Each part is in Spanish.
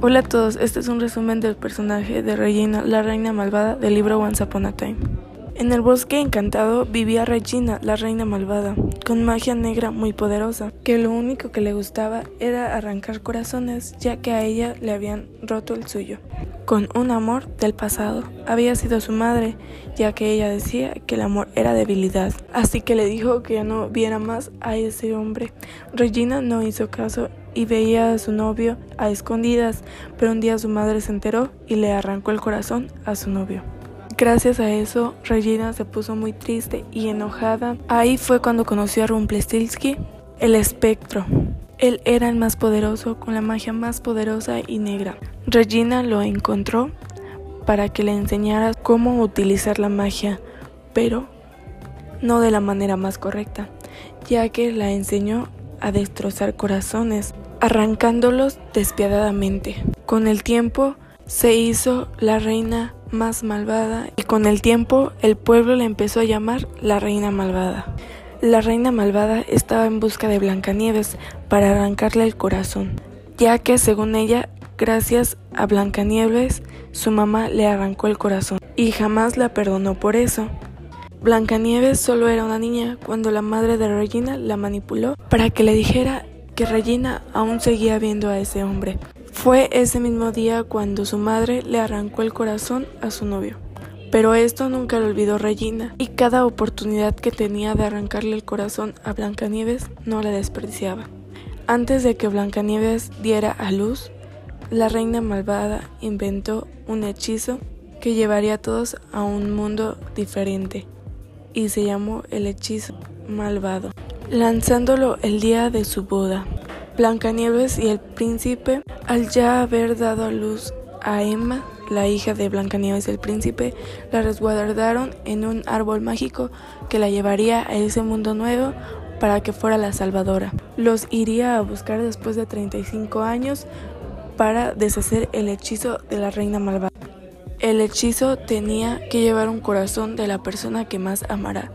Hola a todos, este es un resumen del personaje de Regina, la reina malvada del libro Once Upon a Time. En el bosque encantado vivía Regina, la reina malvada, con magia negra muy poderosa, que lo único que le gustaba era arrancar corazones, ya que a ella le habían roto el suyo. Con un amor del pasado, había sido su madre, ya que ella decía que el amor era debilidad, así que le dijo que ya no viera más a ese hombre. Regina no hizo caso y veía a su novio a escondidas, pero un día su madre se enteró y le arrancó el corazón a su novio. Gracias a eso, Regina se puso muy triste y enojada. Ahí fue cuando conoció a Rumpelstiltskin, el espectro. Él era el más poderoso, con la magia más poderosa y negra. Regina lo encontró para que le enseñara cómo utilizar la magia, pero no de la manera más correcta, ya que la enseñó a destrozar corazones, arrancándolos despiadadamente. Con el tiempo, se hizo la reina más malvada y con el tiempo el pueblo le empezó a llamar la reina malvada. La reina malvada estaba en busca de Blancanieves para arrancarle el corazón, ya que según ella, gracias a Blancanieves, su mamá le arrancó el corazón y jamás la perdonó por eso. Blancanieves solo era una niña cuando la madre de Regina la manipuló para que le dijera que Regina aún seguía viendo a ese hombre. Fue ese mismo día cuando su madre le arrancó el corazón a su novio. Pero esto nunca lo olvidó Regina, y cada oportunidad que tenía de arrancarle el corazón a Blancanieves no la desperdiciaba. Antes de que Blancanieves diera a luz, la reina malvada inventó un hechizo que llevaría a todos a un mundo diferente, y se llamó el hechizo malvado, lanzándolo el día de su boda. Blancanieves y el príncipe, al ya haber dado a luz a Emma, la hija de Blancanieves y el príncipe, la resguardaron en un árbol mágico que la llevaría a ese mundo nuevo para que fuera la salvadora. Los iría a buscar después de 35 años para deshacer el hechizo de la reina malvada. El hechizo tenía que llevar un corazón de la persona que más amara.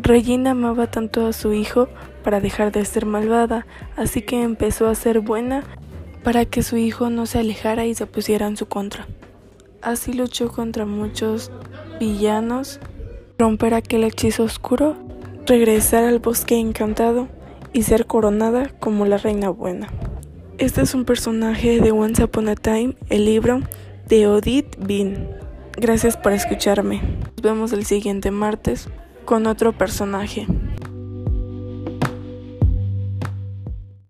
Regina amaba tanto a su hijo para dejar de ser malvada, así que empezó a ser buena para que su hijo no se alejara y se pusiera en su contra. Así luchó contra muchos villanos, romper aquel hechizo oscuro, regresar al bosque encantado y ser coronada como la reina buena. Este es un personaje de Once Upon a Time, el libro de Odith Bean. Gracias por escucharme. Nos vemos el siguiente martes con otro personaje.